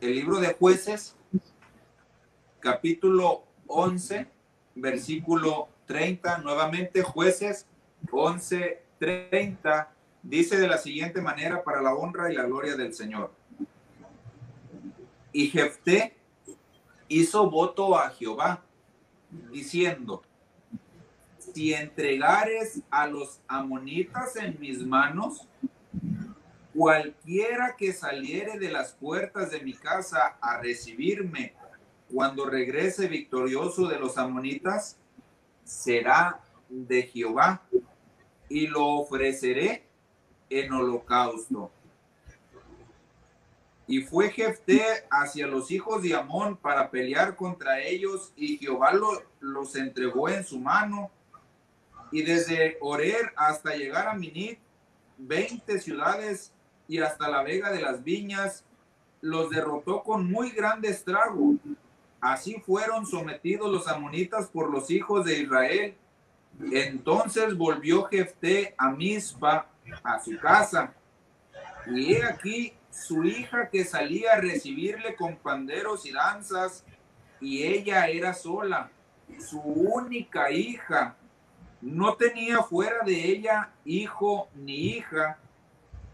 el libro de jueces, capítulo 11, versículo 30, nuevamente jueces 11, 30, dice de la siguiente manera para la honra y la gloria del Señor. Y Jefté hizo voto a Jehová, diciendo, si entregares a los amonitas en mis manos, cualquiera que saliere de las puertas de mi casa a recibirme cuando regrese victorioso de los amonitas, será de Jehová y lo ofreceré en holocausto. Y fue Jefté hacia los hijos de Amón para pelear contra ellos, y Jehová los entregó en su mano. Y desde Orer hasta llegar a Minit, veinte ciudades y hasta la vega de las viñas, los derrotó con muy grande estrago. Así fueron sometidos los amonitas por los hijos de Israel. Entonces volvió Jefté a Mispa, a su casa. Y he aquí su hija que salía a recibirle con panderos y danzas, y ella era sola, su única hija. No tenía fuera de ella hijo ni hija.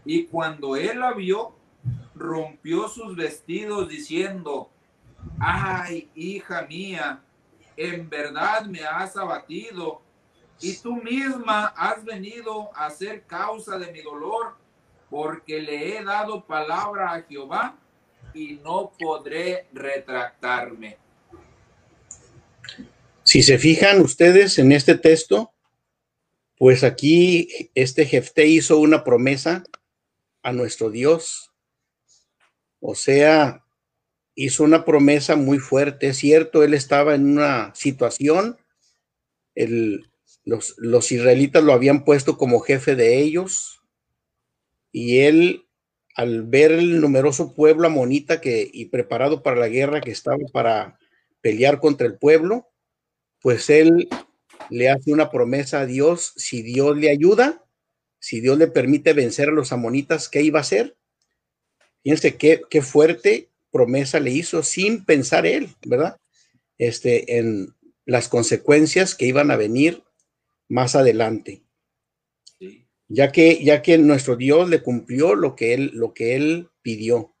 Y cuando él la vio, rompió sus vestidos diciendo, ay, hija mía, en verdad me has abatido y tú misma has venido a ser causa de mi dolor porque le he dado palabra a Jehová y no podré retractarme. Si se fijan ustedes en este texto, pues aquí este Jefté hizo una promesa a nuestro Dios. O sea, hizo una promesa muy fuerte. Es cierto, él estaba en una situación, los, los israelitas lo habían puesto como jefe de ellos, y él, al ver el numeroso pueblo amonita que, y preparado para la guerra que estaba para pelear contra el pueblo, pues él le hace una promesa a Dios, si Dios le ayuda, si Dios le permite vencer a los amonitas, ¿qué iba a hacer? Fíjense qué, qué fuerte promesa le hizo sin pensar él, ¿verdad? Este, en las consecuencias que iban a venir más adelante ya que, ya que nuestro Dios le cumplió lo que él, lo que él pidió.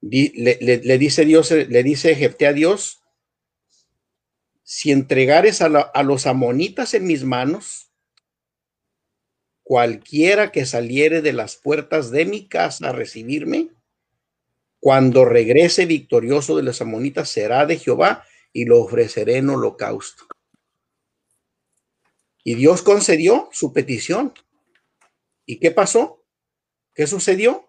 Le, dice Dios, le dice Jefté a Dios, si entregares a, a los amonitas en mis manos, cualquiera que saliere de las puertas de mi casa a recibirme, cuando regrese victorioso de los amonitas será de Jehová y lo ofreceré en holocausto. Y Dios concedió su petición. ¿Y qué pasó? ¿Qué sucedió?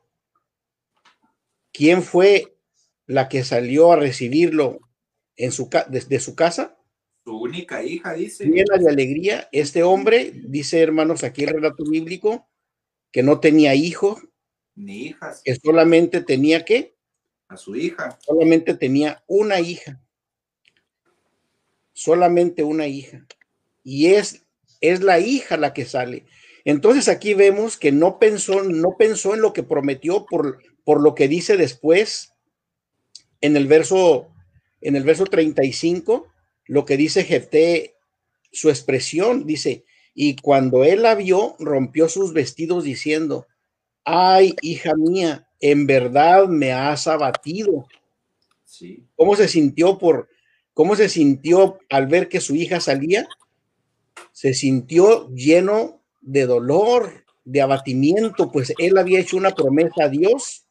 ¿Quién fue la que salió a recibirlo en su desde su casa? Su única hija, dice. Llena de alegría. Este hombre, dice hermanos aquí el relato bíblico, que no tenía hijo. Ni hijas. Que solamente tenía qué? A su hija. Solamente tenía una hija. Solamente una hija. Y es, es la hija la que sale. Entonces aquí vemos que no pensó, no pensó en lo que prometió por, por lo que dice después en el verso, en el verso 35, lo que dice Jefté, su expresión, dice, y cuando él la vio, rompió sus vestidos diciendo, ay, hija mía, en verdad me has abatido. Sí. ¿Cómo se sintió por, cómo se sintió al ver que su hija salía? Se sintió lleno de dolor, de abatimiento, pues él había hecho una promesa a Dios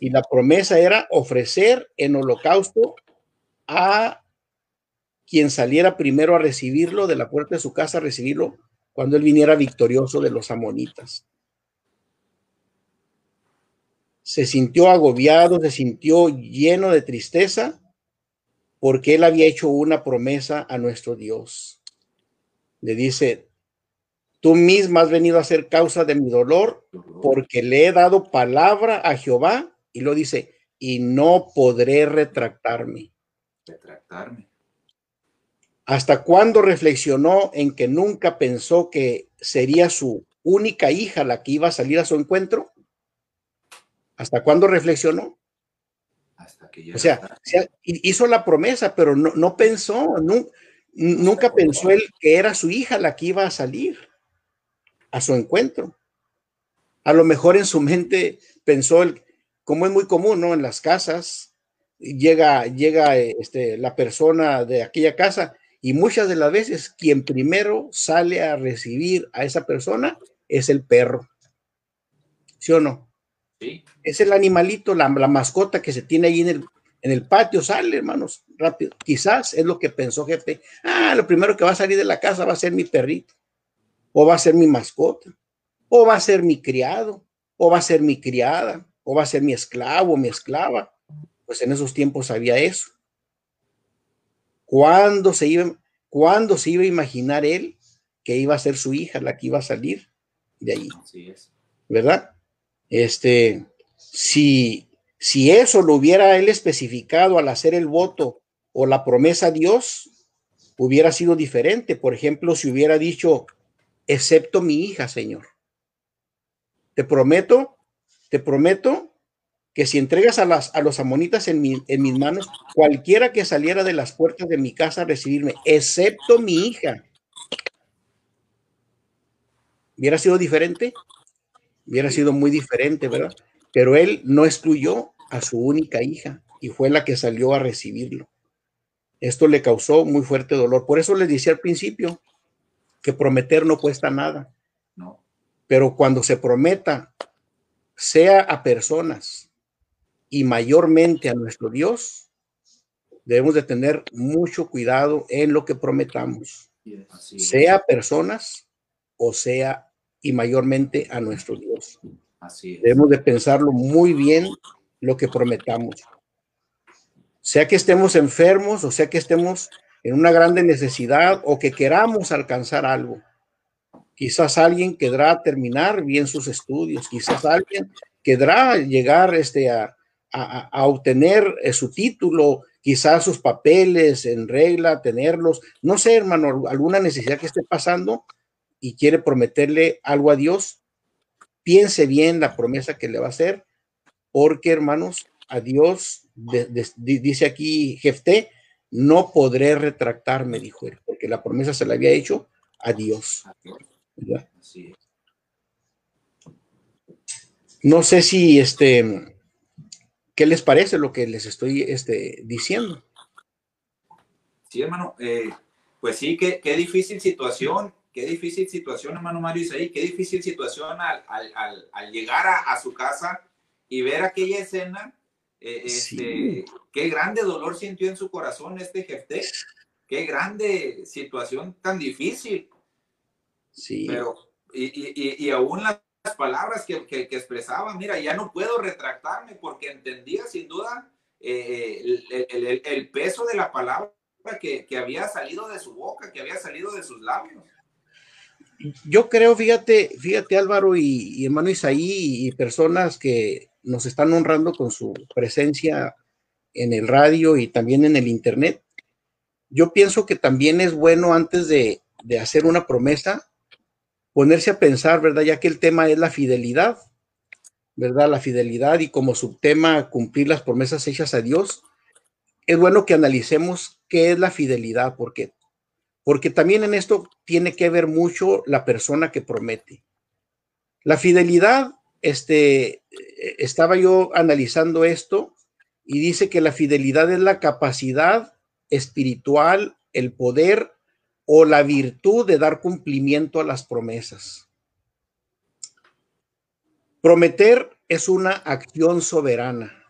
y la promesa era ofrecer en holocausto a quien saliera primero a recibirlo de la puerta de su casa, a recibirlo cuando él viniera victorioso de los amonitas. Se sintió agobiado, se sintió lleno de tristeza porque él había hecho una promesa a nuestro Dios. Le dice, Tú misma has venido a ser causa de mi dolor porque le he dado palabra a Jehová y lo dice, y no podré retractarme. Retractarme. ¿Hasta cuándo reflexionó en que nunca pensó que sería su única hija la que iba a salir a su encuentro? ¿Hasta cuándo reflexionó? Hasta que o sea, hizo la promesa, pero no, no pensó, nunca pensó él que era su hija la que iba a salir a su encuentro. A lo mejor en su mente pensó, el, como es muy común, ¿no? En las casas, llega, llega este, la persona de aquella casa y muchas de las veces quien primero sale a recibir a esa persona es el perro. ¿Sí o no? Sí. Es el animalito, la, mascota que se tiene ahí en el, en el patio, sale, hermanos, rápido. Quizás es lo que pensó jefe. Ah, lo primero que va a salir de la casa va a ser mi perrito, o va a ser mi mascota, o va a ser mi criado, o va a ser mi criada, o va a ser mi esclavo, mi esclava. Pues en esos tiempos había eso. ¿Cuándo se iba, cuándo se iba a imaginar él que iba a ser su hija la que iba a salir de ahí? ¿Verdad? Este, si, si eso lo hubiera él especificado al hacer el voto o la promesa a Dios, hubiera sido diferente. Por ejemplo, si hubiera dicho, excepto mi hija, Señor. Te prometo, te prometo que si entregas a, las, a los amonitas en, en mis manos, cualquiera que saliera de las puertas de mi casa a recibirme, excepto mi hija, ¿hubiera sido diferente? Hubiera sido muy diferente, ¿verdad? Pero él no excluyó a su única hija y fue la que salió a recibirlo. Esto le causó muy fuerte dolor. Por eso les decía al principio que prometer no cuesta nada. No. Pero cuando se prometa, sea a personas, y mayormente a nuestro Dios, debemos de tener mucho cuidado en lo que prometamos, sea personas o sea y mayormente a nuestro Dios. Debemos de pensarlo muy bien lo que prometamos. Sea que estemos enfermos o sea que estemos en una grande necesidad o que queramos alcanzar algo. Quizás alguien querrá terminar bien sus estudios, quizás alguien querrá llegar este, a, a, obtener eh, su título, quizás sus papeles en regla, tenerlos, no sé, hermano, alguna necesidad que esté pasando y quiere prometerle algo a Dios, piense bien la promesa que le va a hacer, porque hermanos, a Dios, dice aquí Jefté, no podré retractarme, dijo él, porque la promesa se la había hecho a Dios. No sé si este ¿Qué les parece lo que les estoy este, diciendo? Sí, hermano, eh, pues sí, qué, qué, difícil situación, qué difícil situación, hermano Mario Isaí, qué difícil situación al, al, al, llegar a, a, su casa y ver aquella escena. Eh, este, Qué grande dolor sintió en su corazón este jefe, qué grande situación tan difícil. Sí. Pero, y, y, y aún la palabras que, que, expresaba, mira, ya no puedo retractarme porque entendía sin duda eh, el, el, peso de la palabra que, que, había salido de su boca, que había salido de sus labios. Yo creo, fíjate, fíjate Álvaro y, y hermano Isaí y personas que nos están honrando con su presencia en el radio y también en el internet. Yo pienso que también es bueno antes de, de hacer una promesa, ponerse a pensar, ¿verdad? Ya que el tema es la fidelidad, ¿verdad? La fidelidad y como subtema cumplir las promesas hechas a Dios, es bueno que analicemos qué es la fidelidad, ¿por qué? Porque también en esto tiene que ver mucho la persona que promete. La fidelidad, este, estaba yo analizando esto y dice que la fidelidad es la capacidad espiritual, el poder o la virtud de dar cumplimiento a las promesas. Prometer es una acción soberana,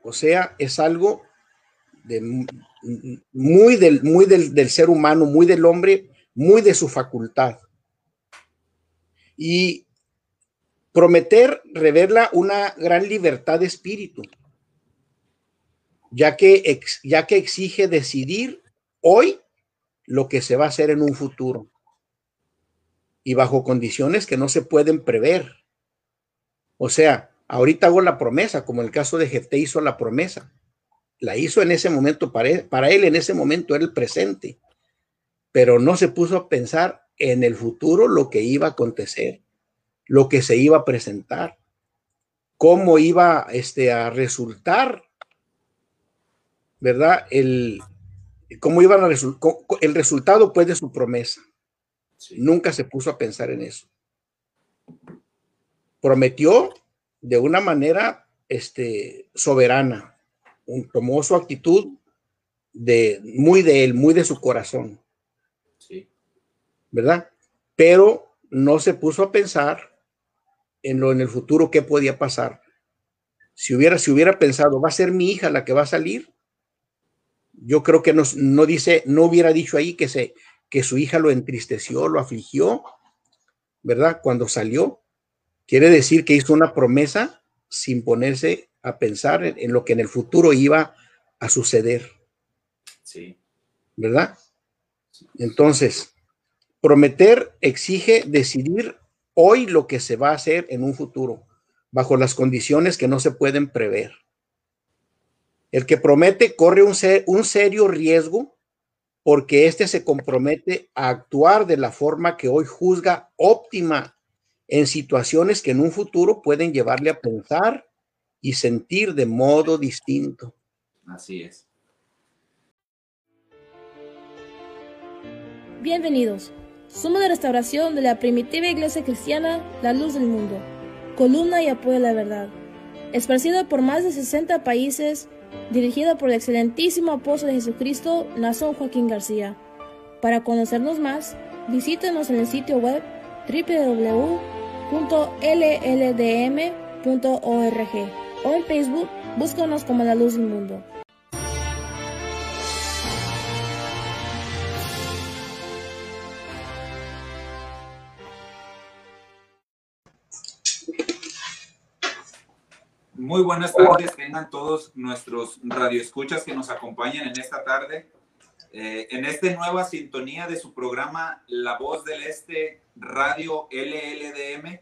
o sea, es algo muy, del, muy del, del ser humano, muy del hombre, muy de su facultad. Y prometer revela una gran libertad de espíritu, ya que, ya que exige decidir hoy lo que se va a hacer en un futuro y bajo condiciones que no se pueden prever. O sea, ahorita hago la promesa, como el caso de Jefté hizo la promesa. La hizo en ese momento, para él, para él en ese momento era el presente, pero no se puso a pensar en el futuro lo que iba a acontecer, lo que se iba a presentar, cómo iba este, a resultar ¿verdad? El, cómo iban a el resultado pues de su promesa. Nunca se puso a pensar en eso. Prometió de una manera este, soberana, tomó su actitud de muy de él, muy de su corazón. Sí. ¿Verdad? Pero no se puso a pensar en lo en el futuro qué podía pasar. Si hubiera, si hubiera pensado, va a ser mi hija la que va a salir, yo creo que no dice, no hubiera dicho ahí que, se, que su hija lo entristeció, lo afligió, ¿verdad? Cuando salió. Quiere decir que hizo una promesa sin ponerse a pensar en, lo que en el futuro iba a suceder. Sí. ¿Verdad? Entonces, prometer exige decidir hoy lo que se va a hacer en un futuro, bajo las condiciones que no se pueden prever. El que promete corre un, un serio riesgo porque éste se compromete a actuar de la forma que hoy juzga óptima en situaciones que en un futuro pueden llevarle a pensar y sentir de modo distinto. Así es. Bienvenidos. Somos de restauración de la primitiva iglesia cristiana La Luz del Mundo, columna y apoyo a la verdad, esparcida por más de 60 países, dirigida por el excelentísimo apóstol de Jesucristo, Nazón Joaquín García. Para conocernos más, visítenos en el sitio web www.lldm.org o en Facebook, búscanos como La Luz del Mundo. Muy buenas tardes, tengan todos nuestros radioescuchas que nos acompañan en esta tarde, eh, en esta nueva sintonía de su programa La Voz del Este, Radio LLDM,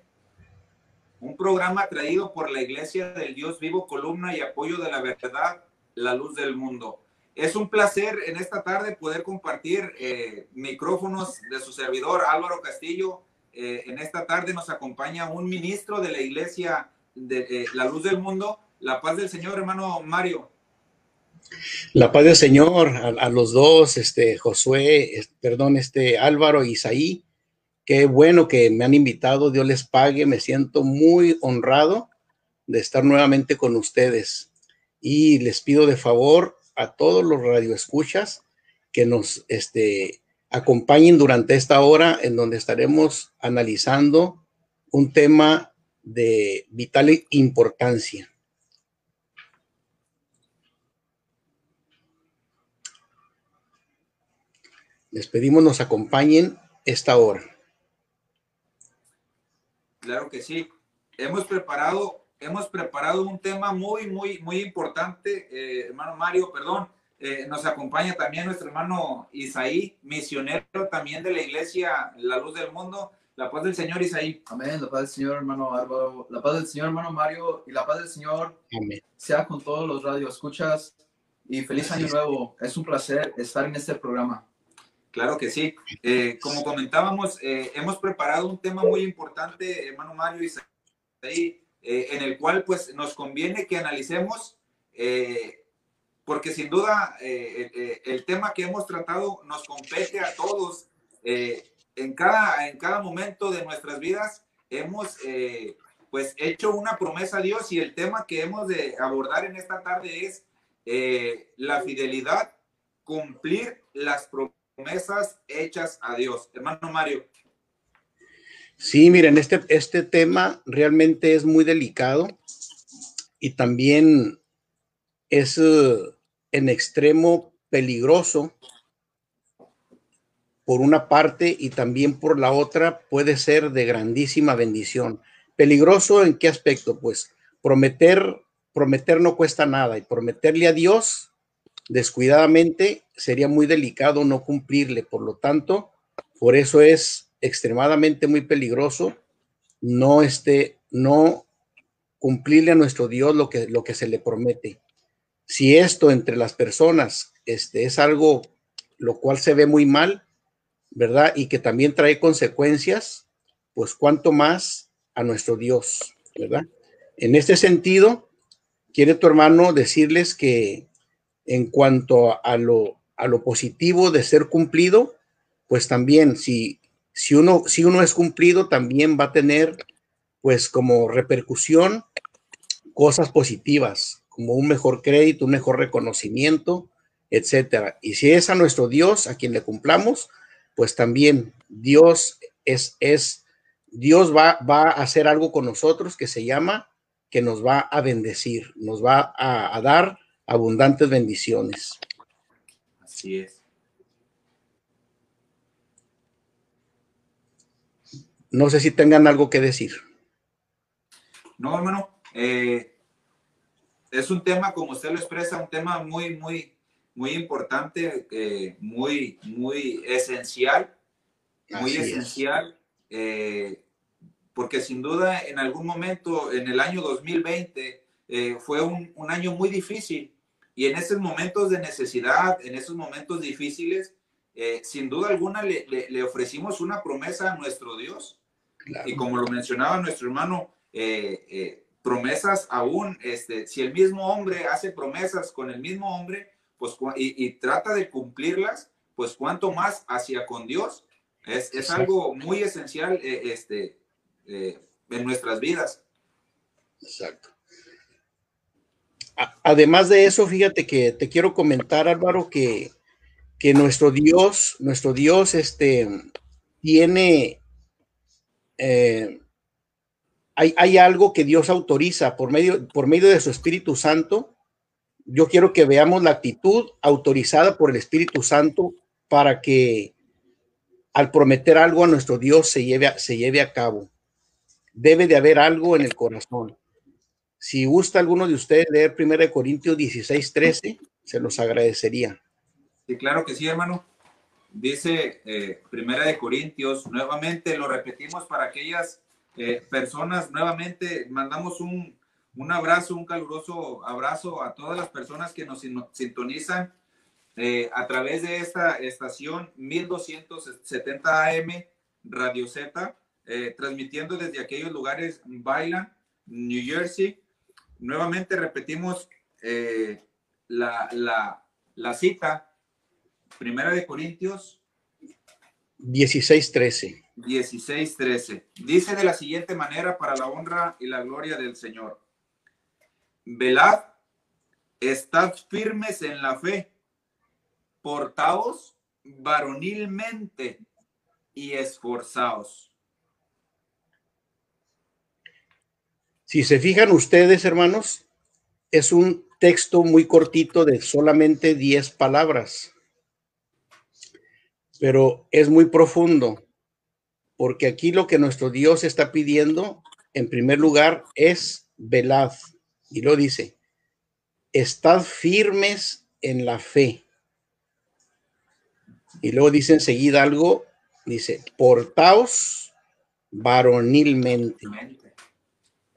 un programa traído por la Iglesia del Dios Vivo, columna y apoyo de la verdad, la luz del mundo. Es un placer en esta tarde poder compartir eh, micrófonos de su servidor Álvaro Castillo. Eh, en esta tarde nos acompaña un ministro de la Iglesia de eh, la luz del mundo. La paz del Señor, hermano Mario. La paz del Señor a, los dos, este Josué, perdón, este Álvaro Isaí. Qué bueno que me han invitado, Dios les pague, me siento muy honrado de estar nuevamente con ustedes. Y les pido de favor a todos los radioescuchas que nos este, acompañen durante esta hora en donde estaremos analizando un tema de vital importancia. Les pedimos nos acompañen esta hora. Claro que sí. Hemos preparado, hemos preparado un tema muy, muy, muy importante, eh, hermano Mario, perdón. Eh, nos acompaña también nuestro hermano Isaí, misionero también de la iglesia La Luz del Mundo. La paz del Señor, Isaí. Amén. La paz del Señor, hermano Álvaro. La paz del Señor, hermano Mario. Y la paz del Señor sea con todos los radioescuchas. Y feliz año nuevo. Es un placer estar en este programa. Claro que sí. Eh, como comentábamos, eh, hemos preparado un tema muy importante, hermano Mario y eh, en el cual pues nos conviene que analicemos, porque sin duda el tema que hemos tratado nos compete a todos en cada, en cada momento de nuestras vidas hemos eh, pues hecho una promesa a Dios y el tema que hemos de abordar en esta tarde es eh, la fidelidad, cumplir las promesas hechas a Dios. Hermano Mario. Sí, miren, este, este tema realmente es muy delicado y también es uh, en extremo peligroso por una parte y también por la otra puede ser de grandísima bendición. Peligroso en qué aspecto? Pues prometer, prometer no cuesta nada y prometerle a Dios descuidadamente sería muy delicado no cumplirle. Por lo tanto, por eso es extremadamente muy peligroso no este, no cumplirle a nuestro Dios lo que, lo que se le promete. Si esto entre las personas este, es algo lo cual se ve muy mal, ¿verdad? Y que también trae consecuencias, pues cuanto más a nuestro Dios, ¿verdad? En este sentido, quiere tu hermano decirles que en cuanto a lo, a lo positivo de ser cumplido, pues también si, si, uno, si uno es cumplido, también va a tener pues como repercusión cosas positivas, como un mejor crédito, un mejor reconocimiento, etcétera. Y si es a nuestro Dios a quien le cumplamos, pues también Dios es, es Dios va, va a hacer algo con nosotros que se llama que nos va a bendecir, nos va a, a dar abundantes bendiciones. Así es. No sé si tengan algo que decir. No, hermano. Eh, es un tema, como usted lo expresa, un tema muy, muy, muy importante, eh, muy, muy esencial, muy esencial, eh, porque sin duda en algún momento, en el año 2020, fue un, un, año muy difícil. Y en esos momentos de necesidad, en esos momentos difíciles, sin duda alguna le, le, ofrecimos una promesa a nuestro Dios. Y como lo mencionaba nuestro hermano, eh, eh, promesas aún, este, si el mismo hombre hace promesas con el mismo hombre, pues y, trata de cumplirlas, pues cuanto más hacia con Dios. Es, es algo muy esencial eh, este, en nuestras vidas. Exacto. Además de eso, fíjate que te quiero comentar, Álvaro, que, que nuestro Dios, nuestro Dios, este, tiene hay, algo que Dios autoriza por medio, por medio de su Espíritu Santo. Yo quiero que veamos la actitud autorizada por el Espíritu Santo para que al prometer algo a nuestro Dios se lleve a, se lleve a cabo. Debe de haber algo en el corazón. Si gusta alguno de ustedes leer 1 Corintios 16, 13, se los agradecería. Sí, claro que sí, hermano. Dice eh, Primera de Corintios, nuevamente lo repetimos para aquellas eh, personas, nuevamente mandamos un, un, abrazo, un caluroso abrazo a todas las personas que nos sintonizan eh, a través de esta estación 1270 AM Radio Z, eh, transmitiendo desde aquellos lugares, Bailan, New Jersey. Nuevamente repetimos la, la, la cita, Primera de Corintios 16:13. 16:13. Dice de la siguiente manera para la honra y la gloria del Señor. Velad, estad firmes en la fe, portaos varonilmente y esforzaos. Si se fijan ustedes, hermanos, es un texto muy cortito de solamente 10 palabras, pero es muy profundo porque aquí lo que nuestro Dios está pidiendo, en primer lugar, es velad. Y lo dice, estad firmes en la fe. Y luego dice enseguida algo, dice, portaos varonilmente.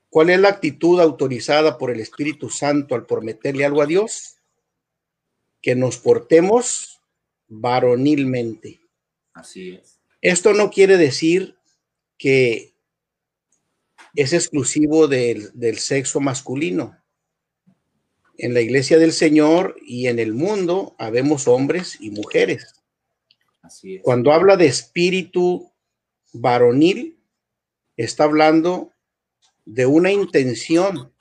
¿Cuál es la actitud autorizada por el Espíritu Santo al prometerle algo a Dios? Que nos portemos varonilmente. Así es. Esto no quiere decir que es exclusivo del, sexo masculino. En la iglesia del Señor y en el mundo habemos hombres y mujeres. Cuando habla de espíritu varonil, está hablando de una intención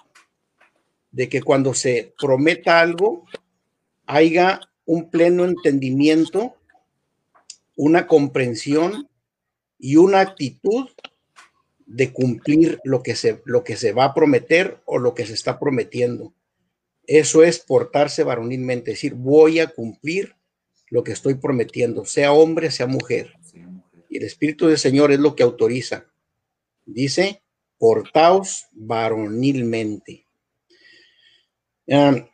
de que cuando se prometa algo, haya un pleno entendimiento una comprensión y una actitud de cumplir lo que se, lo que se va a prometer o lo que se está prometiendo. Eso es portarse varonilmente, decir, voy a cumplir lo que estoy prometiendo, sea hombre, sea mujer. Y el Espíritu del Señor es lo que autoriza. Dice, portaos varonilmente.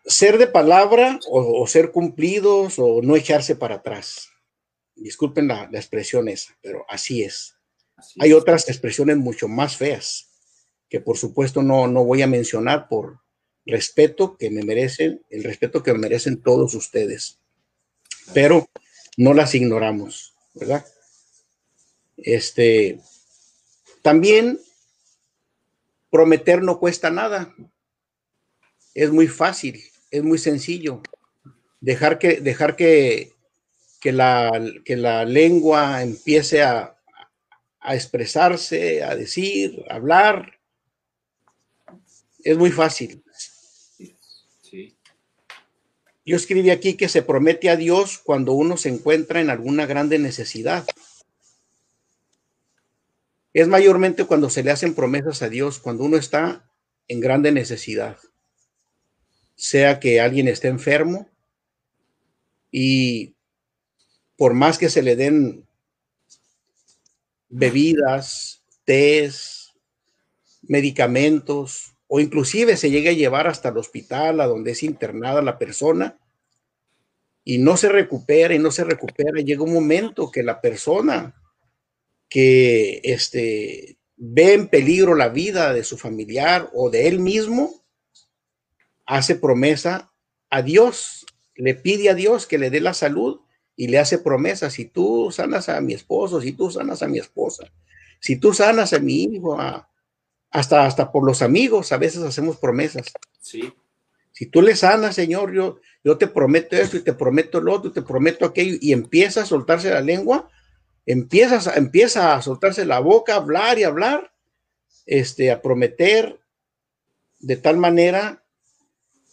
ser de palabra o, o, ser cumplidos o no echarse para atrás disculpen la, expresión esa, pero así es. Hay otras expresiones mucho más feas que por supuesto no, no voy a mencionar por respeto que me merecen, el respeto que me merecen todos ustedes, pero no las ignoramos, ¿verdad? Este, también prometer no cuesta nada, es muy fácil, es muy sencillo. dejar que, dejar que, que, la, que la lengua empiece a, a expresarse, a decir, a hablar. Es muy fácil. Yo escribí aquí que se promete a Dios cuando uno se encuentra en alguna grande necesidad. Es mayormente cuando se le hacen promesas a Dios, cuando uno está en grande necesidad. Sea que alguien esté enfermo y por más que se le den bebidas, tés, medicamentos, o inclusive se llegue a llevar hasta el hospital a donde es internada la persona y no se recupera y no se recupera, llega un momento que la persona que este, ve en peligro la vida de su familiar o de él mismo, hace promesa a Dios, le pide a Dios que le dé la salud y le hace promesa, si tú sanas a mi esposo, si tú sanas a mi esposa, si tú sanas a mi hijo, a, hasta, hasta por los amigos, a veces hacemos promesas. Sí. Si tú le sanas, Señor, yo, yo te prometo esto y te prometo lo otro, te prometo aquello, y empieza a soltarse la lengua, empiezas, empieza a soltarse la boca, a hablar y hablar, este, a prometer de tal manera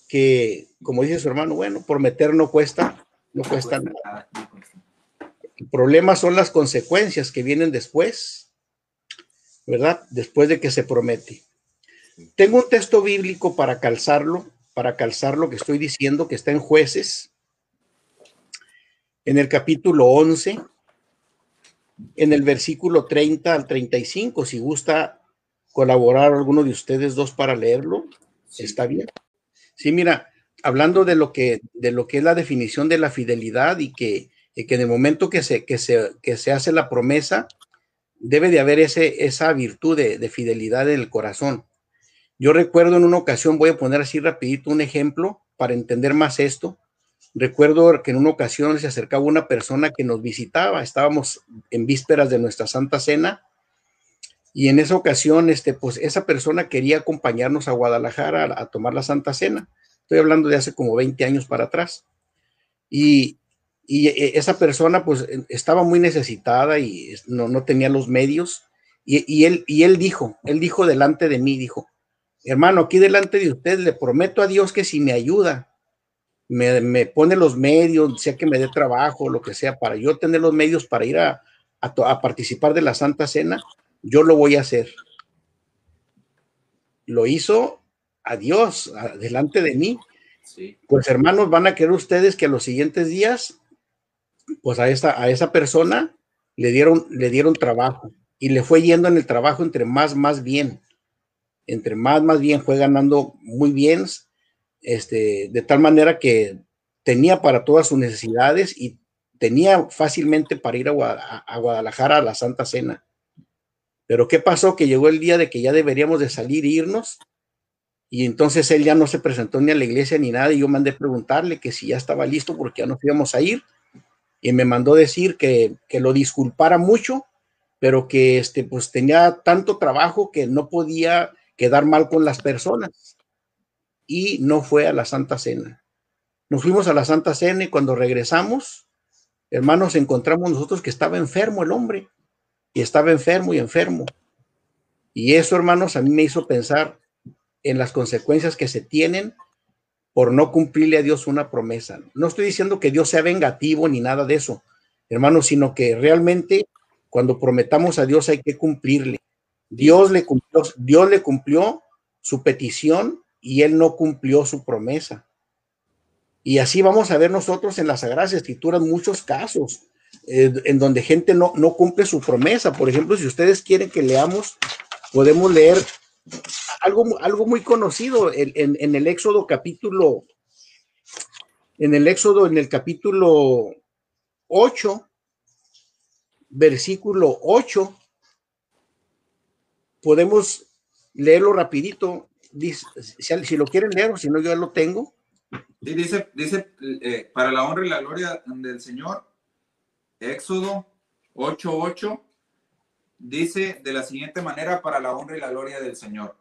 que, como dice su hermano, bueno, prometer no cuesta, no cuesta nada. El problema son las consecuencias que vienen después ¿verdad? Después de que se promete. Tengo un texto bíblico para calzarlo, para calzar lo que estoy diciendo, que está en jueces, en el capítulo 11, en el versículo 30 al 35, si gusta colaborar alguno de ustedes dos para leerlo, está bien. Sí, mira, hablando de lo que, de lo que es la definición de la fidelidad y que, que en el momento que se, que se, que se hace la promesa, debe de haber ese, esa virtud de, fidelidad en el corazón. Yo recuerdo en una ocasión, voy a poner así rapidito un ejemplo para entender más esto. Recuerdo que en una ocasión se acercaba una persona que nos visitaba, estábamos en vísperas de nuestra Santa Cena y en esa ocasión, este, pues esa persona quería acompañarnos a Guadalajara a tomar la Santa Cena. Estoy hablando de hace como 20 años para atrás. Y y eh, esa persona pues estaba muy necesitada y no, tenía los medios y, él, y él dijo, él dijo delante de mí, dijo, hermano, aquí delante de usted le prometo a Dios que si me ayuda, me, pone los medios, sea que me dé trabajo, lo que sea, para yo tener los medios para ir a, a participar de la Santa Cena, yo lo voy a hacer. Lo hizo a Dios, delante de mí. Pues hermanos, van a querer ustedes que los siguientes días pues a esa, a esa persona le dieron, le dieron trabajo y le fue yendo en el trabajo entre más, más bien. Entre más, más bien fue ganando muy bien, este, de tal manera que tenía para todas sus necesidades y tenía fácilmente para ir a, Guadalajara a la Santa Cena. Pero ¿qué pasó? Que llegó el día de que ya deberíamos de salir e irnos y entonces él ya no se presentó ni a la iglesia ni nada y yo mandé preguntarle que si ya estaba listo porque ya nos íbamos a ir y me mandó decir que, lo disculpara mucho, pero que este, pues tenía tanto trabajo que no podía quedar mal con las personas y no fue a la Santa Cena. Nos fuimos a la Santa Cena y cuando regresamos, hermanos, encontramos nosotros que estaba enfermo el hombre y estaba enfermo y enfermo. Y eso, hermanos, a mí me hizo pensar en las consecuencias que se tienen por no cumplirle a Dios una promesa. No estoy diciendo que Dios sea vengativo ni nada de eso, hermano, sino que realmente cuando prometamos a Dios hay que cumplirle. Dios le cumplió, Dios le cumplió su petición y él no cumplió su promesa. Y así vamos a ver nosotros en las Sagradas Escrituras muchos casos eh, en donde gente no, no cumple su promesa. Por ejemplo, si ustedes quieren que leamos, podemos leer algo, algo muy conocido en, en, el Éxodo capítulo, en el Éxodo, en el capítulo 8, versículo 8, podemos leerlo rapidito, dice, si, lo quieren leer o si no, yo ya lo tengo. dice, dice eh, para la honra y la gloria del Señor, Éxodo 8.8, dice de la siguiente manera para la honra y la gloria del Señor.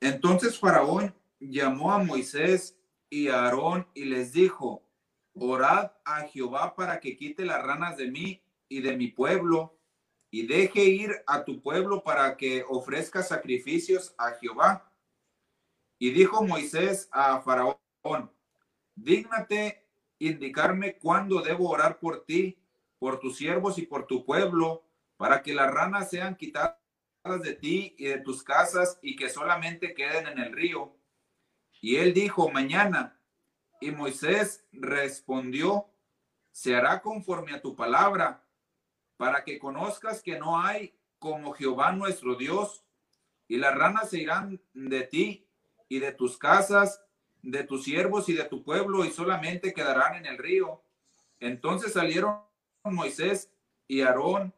Entonces Faraón llamó a Moisés y a Aarón y les dijo, orad a Jehová para que quite las ranas de mí y de mi pueblo y deje ir a tu pueblo para que ofrezca sacrificios a Jehová. Y dijo Moisés a Faraón, dígnate indicarme cuándo debo orar por ti, por tus siervos y por tu pueblo, para que las ranas sean quitadas de ti y de tus casas y que solamente queden en el río. Y él dijo, mañana. Y Moisés respondió, se hará conforme a tu palabra, para que conozcas que no hay como Jehová nuestro Dios, y las ranas se irán de ti y de tus casas, de tus siervos y de tu pueblo, y solamente quedarán en el río. Entonces salieron Moisés y Aarón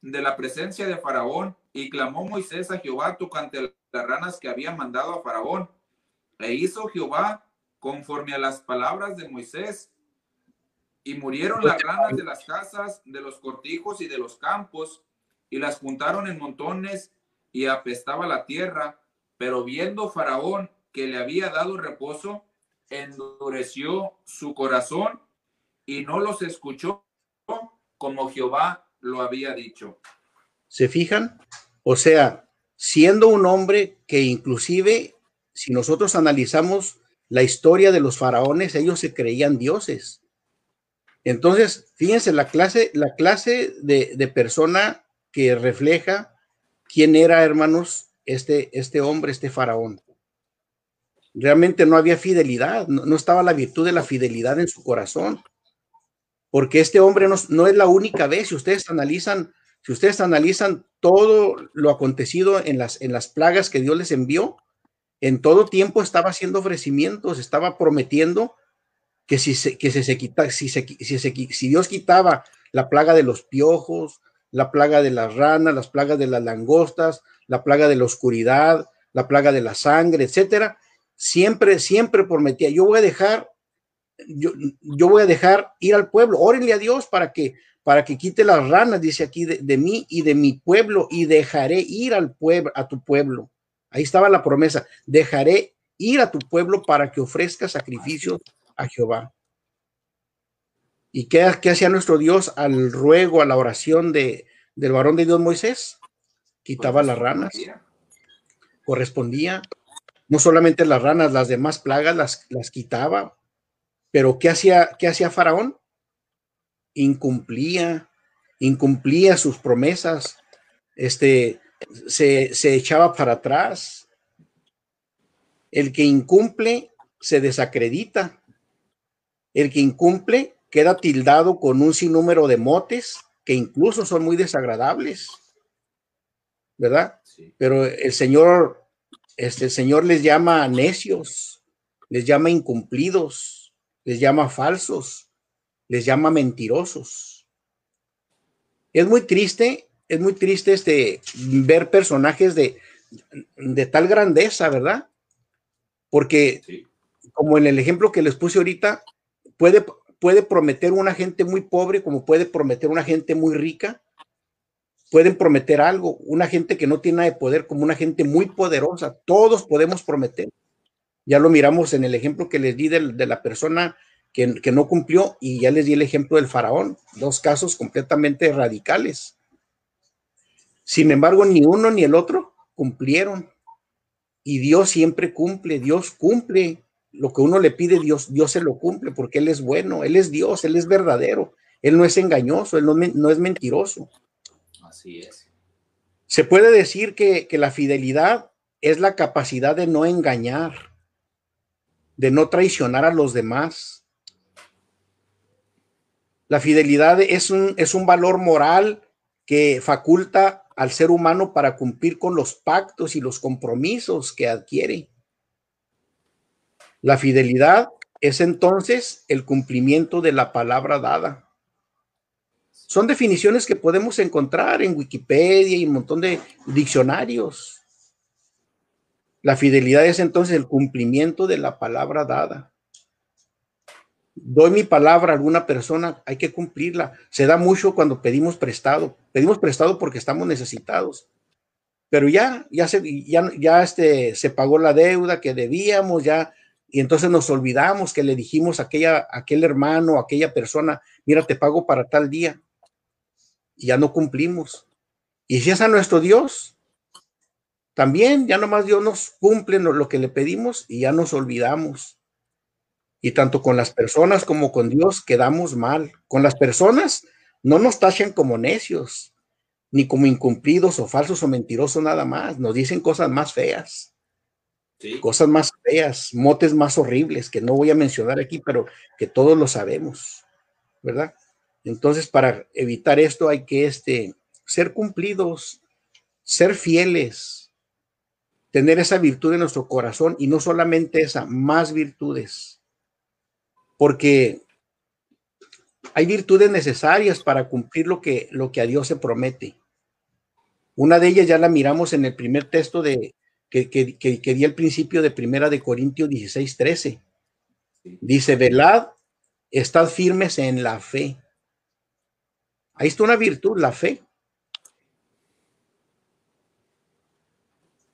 de la presencia de Faraón, y clamó Moisés a Jehová tocante las ranas que había mandado a Faraón. E hizo Jehová conforme a las palabras de Moisés. Y murieron las ranas de las casas, de los cortijos y de los campos, y las juntaron en montones, y apestaba la tierra. Pero viendo Faraón que le había dado reposo, endureció su corazón y no los escuchó como Jehová lo había dicho. ¿Se fijan? O sea, siendo un hombre que inclusive, si nosotros analizamos la historia de los faraones, ellos se creían dioses. Entonces, fíjense la clase, la clase de, persona que refleja quién era, hermanos, este, este hombre, este faraón. Realmente no había fidelidad, no, estaba la virtud de la fidelidad en su corazón. Porque este hombre no, es la única vez, si ustedes analizan, si ustedes analizan todo lo acontecido en las, en las plagas que Dios les envió, en todo tiempo estaba haciendo ofrecimientos, estaba prometiendo que si se, que se, quita, si, se, si, si Dios quitaba la plaga de los piojos, la plaga de las ranas, las plagas de las langostas, la plaga de la oscuridad, la plaga de la sangre, etcétera, siempre, siempre prometía, yo voy a dejar, yo, yo voy a dejar ir al pueblo, órenle a Dios para que, para que quite las ranas, dice aquí, de, de mí y de mi pueblo, y dejaré ir al pueblo, a tu pueblo. Ahí estaba la promesa, dejaré ir a tu pueblo para que ofrezca sacrificios a Jehová. ¿Y qué, hacía nuestro Dios al ruego, a la oración de, del varón de Dios Moisés? Quitaba las ranas, correspondía, no solamente las ranas, las demás plagas las, las quitaba, pero ¿qué hacía, qué hacía Faraón? Incumplía, incumplía sus promesas, este, se, echaba para atrás. El que incumple se desacredita. El que incumple queda tildado con un sinnúmero de motes que incluso son muy desagradables. ¿Verdad? Pero el Señor, este, el Señor les llama necios, les llama incumplidos, les llama falsos, les llama mentirosos. Es muy triste es muy triste este, ver personajes de, de tal grandeza, ¿verdad? Porque, como en el ejemplo que les puse ahorita, puede, puede prometer una gente muy pobre como puede prometer una gente muy rica. Pueden prometer algo, una gente que no tiene nada de poder como una gente muy poderosa. Todos podemos prometer. Ya lo miramos en el ejemplo que les di de, de la persona que, que, no cumplió y ya les di el ejemplo del faraón. Dos casos completamente radicales. Sin embargo, ni uno ni el otro cumplieron. Y Dios siempre cumple, Dios cumple. Lo que uno le pide, Dios, Dios se lo cumple porque Él es bueno, Él es Dios, Él es verdadero, Él no es engañoso, Él no, es mentiroso. Así es. Se puede decir que, que la fidelidad es la capacidad de no engañar, de no traicionar a los demás. La fidelidad es un, es un valor moral que faculta al ser humano para cumplir con los pactos y los compromisos que adquiere. La fidelidad es entonces el cumplimiento de la palabra dada. Son definiciones que podemos encontrar en Wikipedia y un montón de diccionarios. La fidelidad es entonces el cumplimiento de la palabra dada doy mi palabra a alguna persona, hay que cumplirla. Se da mucho cuando pedimos prestado. Pedimos prestado porque estamos necesitados. Pero ya, ya se, ya, ya este, se pagó la deuda que debíamos, ya, y entonces nos olvidamos que le dijimos a, aquella, aquel hermano, a aquella persona, mira, te pago para tal día. Y ya no cumplimos. Y si es a nuestro Dios, también ya nomás Dios nos cumple lo que le pedimos y ya nos olvidamos. Y tanto con las personas como con Dios quedamos mal. Con las personas no nos tachan como necios, ni como incumplidos o falsos o mentirosos nada más. Nos dicen cosas más feas. Cosas más feas, motes más horribles que no voy a mencionar aquí, pero que todos lo sabemos, ¿verdad? Entonces, para evitar esto hay que este, ser cumplidos, ser fieles, tener esa virtud en nuestro corazón y no solamente esa, más virtudes. Porque hay virtudes necesarias para cumplir lo que, lo que a Dios se promete. Una de ellas ya la miramos en el primer texto de, que, que, di al principio de Primera de Corintios 16, 13. Dice, velad, estad firmes en la fe. Ahí está una virtud, la fe.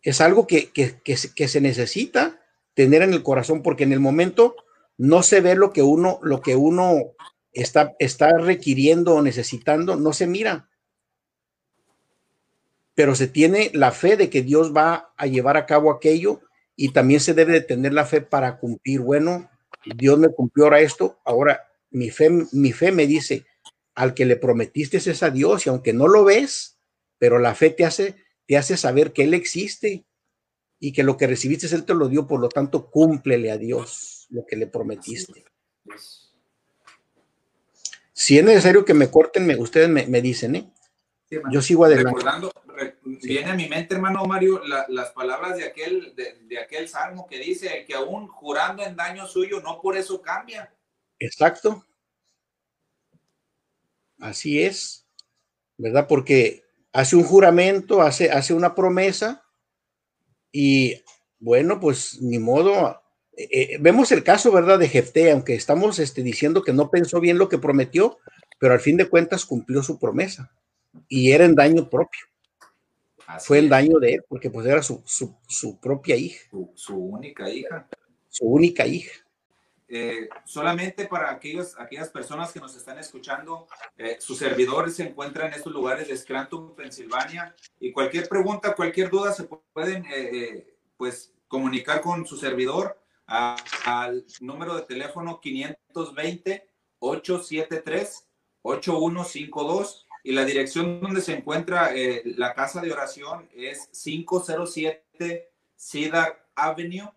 Es algo que, que, se necesita tener en el corazón, porque en el momento no se ve lo que uno, lo que uno está, está requiriendo o necesitando, no se mira pero se tiene la fe de que Dios va a llevar a cabo aquello y también se debe de tener la fe para cumplir. Bueno, Dios me cumplió ahora esto, ahora mi fe, mi fe me dice, al que le prometiste es a Dios y aunque no lo ves, pero la fe te hace, te hace saber que Él existe y que lo que recibiste Él te lo dio, por lo tanto, cúmplele a Dios lo que le prometiste. Si es necesario que me corten, ustedes me, me dicen, ¿eh? Yo sigo adelante. Recordando, viene a mi mente, hermano Mario, las palabras de aquel, de, aquel salmo que dice que aún jurando en daño suyo, no por eso cambia. Exacto. Así es, ¿verdad? Porque hace un juramento, hace, hace una promesa y bueno, pues ni modo. Eh, eh, vemos el caso, ¿verdad? De Jefté, aunque estamos este, diciendo que no pensó bien lo que prometió, pero al fin de cuentas cumplió su promesa y era en daño propio. Fue el daño de él, porque pues era su, propia hija. Su, única hija. Su única hija. Eh, solamente para aquellos, aquellas personas que nos están escuchando, eh, sus servidores se encuentran en estos lugares de Scranton, Pensilvania, y cualquier pregunta, cualquier duda se pueden eh, pues comunicar con su servidor al número de teléfono 520 873 8152 y la dirección donde se encuentra eh, la casa de oración es 507 Cedar Avenue,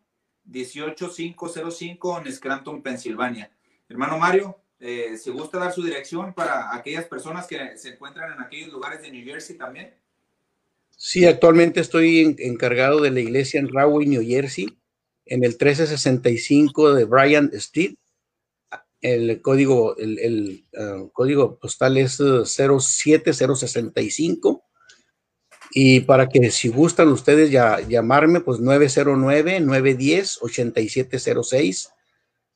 18505 en Scranton, Pensilvania. Hermano Mario, eh, ¿se gusta dar su dirección para aquellas personas que se encuentran en aquellos lugares de New Jersey también? Sí, actualmente estoy encargado de la iglesia en Rahway, New Jersey, en el 1365 de Bryant Street, el código, el, ah, código postal es 07065. Y para que si gustan ustedes ya llamarme, pues 909-910-8706.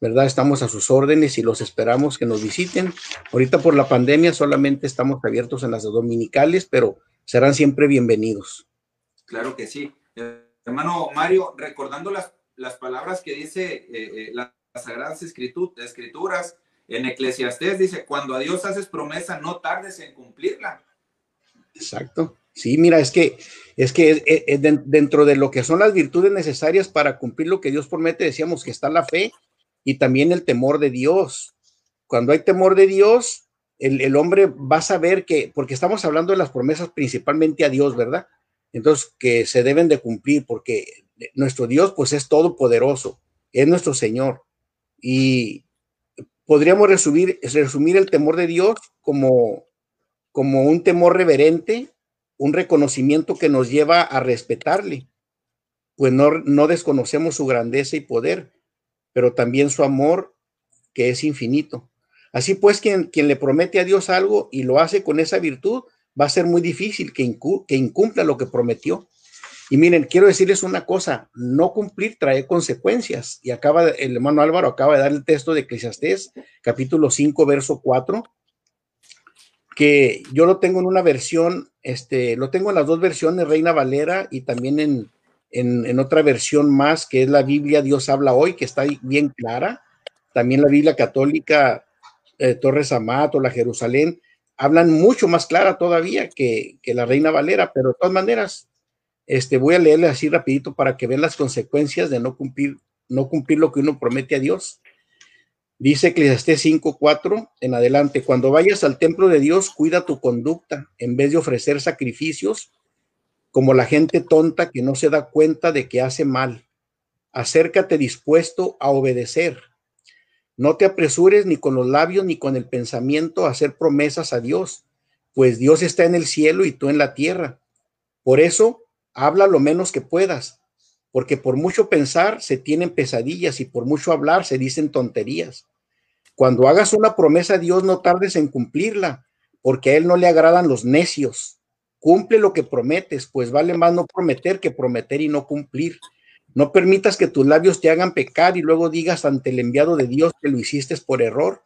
¿Verdad? Estamos a sus órdenes y los esperamos que nos visiten. Ahorita por la pandemia solamente estamos abiertos en las dominicales, pero serán siempre bienvenidos. Claro que sí. Hermano Mario, recordando las, las palabras que dice eh, eh, la Sagradas Escrituras, en Eclesiastés dice, cuando a Dios haces promesa, no tardes en cumplirla. Exacto. Sí, mira, es que es que dentro de lo que son las virtudes necesarias para cumplir lo que Dios promete, decíamos que está la fe y también el temor de Dios. Cuando hay temor de Dios, el, el hombre va a saber que, porque estamos hablando de las promesas principalmente a Dios, ¿verdad? Entonces, que se deben de cumplir, porque nuestro Dios, pues es todopoderoso, es nuestro Señor. Y podríamos resumir, resumir el temor de Dios como, como un temor reverente, un reconocimiento que nos lleva a respetarle, pues no, no desconocemos su grandeza y poder, pero también su amor que es infinito. Así pues, quien, quien le promete a Dios algo y lo hace con esa virtud, va a ser muy difícil que, incumpla lo que prometió. Y miren, quiero decirles una cosa, no cumplir trae consecuencias. Y acaba, el hermano Álvaro acaba de dar el texto de Eclesiastés, capítulo 5, verso 4, que yo lo tengo en una versión, este, lo tengo en las dos versiones, Reina Valera y también en, en, otra versión más, que es la Biblia Dios habla hoy, que está bien clara. También la Biblia católica, eh, Torres Amat o la Jerusalén, hablan mucho más clara todavía que, que, la Reina Valera, pero de todas maneras, este, voy a leerle así rapidito para que vean las consecuencias de no cumplir, no cumplir lo que uno promete a Dios. Dice Eclesiastés 5:4 en adelante, cuando vayas al templo de Dios, cuida tu conducta en vez de ofrecer sacrificios como la gente tonta que no se da cuenta de que hace mal. Acércate dispuesto a obedecer. No te apresures ni con los labios ni con el pensamiento a hacer promesas a Dios, pues Dios está en el cielo y tú en la tierra. Por eso, habla lo menos que puedas, porque por mucho pensar se tienen pesadillas y por mucho hablar se dicen tonterías. Cuando hagas una promesa a Dios, no tardes en cumplirla, porque a Él no le agradan los necios. Cumple lo que prometes, pues vale más no prometer que prometer y no cumplir. No permitas que tus labios te hagan pecar y luego digas ante el enviado de Dios que lo hiciste por error.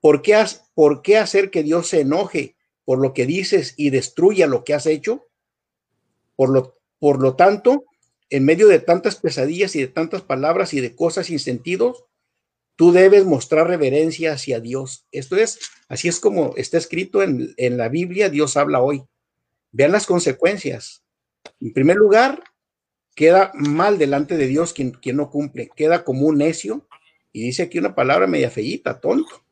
¿Por qué, ¿Por qué hacer que Dios se enoje por lo que dices y destruya lo que has hecho? Por lo, por lo tanto, en medio de tantas pesadillas y de tantas palabras y de cosas sin sentido, tú debes mostrar reverencia hacia Dios. Esto es, así es como está escrito en, la Biblia, Dios habla hoy. Vean las consecuencias. En primer lugar, queda mal delante de Dios quien, quien no cumple, queda como un necio, y dice aquí una palabra media feíta, tonto.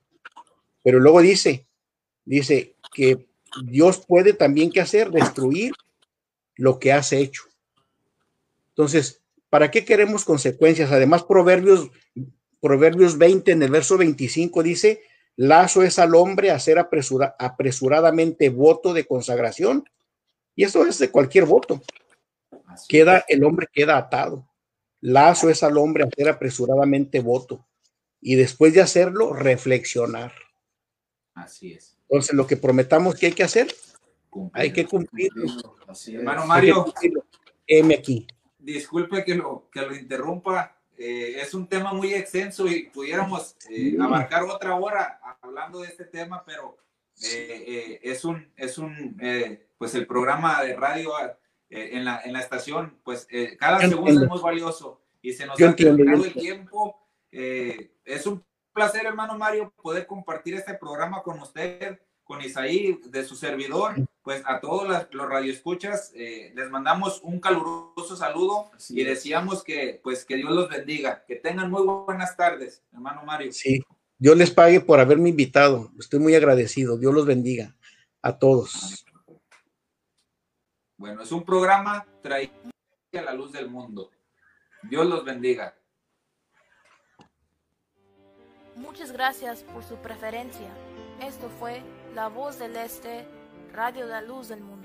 Pero luego dice, dice que Dios puede también que hacer, destruir lo que has hecho. Entonces, ¿para qué queremos consecuencias? Además, Proverbios, Proverbios 20 en el verso 25 dice, lazo es al hombre hacer apresuradamente voto de consagración. Y eso es de cualquier voto. Queda, el hombre queda atado. Lazo es al hombre hacer apresuradamente voto. Y después de hacerlo, reflexionar. Así es. Entonces, lo que prometamos que hay que hacer, hay que cumplirlo. Hermano Mario, M aquí disculpe que lo, que lo interrumpa. Eh, es un tema muy extenso y pudiéramos eh, abarcar otra hora hablando de este tema, pero eh, es un, es un pues el programa de radio en, la, en la estación, pues cada segundo es muy valioso y se nos ha terminado el tiempo. es un placer, hermano Mario, poder compartir este programa con usted con Isaí, de su servidor, pues a todos los radioescuchas eh, les mandamos un caluroso saludo y decíamos que pues que Dios los bendiga, que tengan muy buenas tardes, hermano Mario. Sí, Dios les pague por haberme invitado, estoy muy agradecido, Dios los bendiga a todos. Bueno, es un programa traído a la luz del mundo. Dios los bendiga. Muchas gracias por su preferencia. Esto fue La Voz del Este, Radio la Luz del Mundo.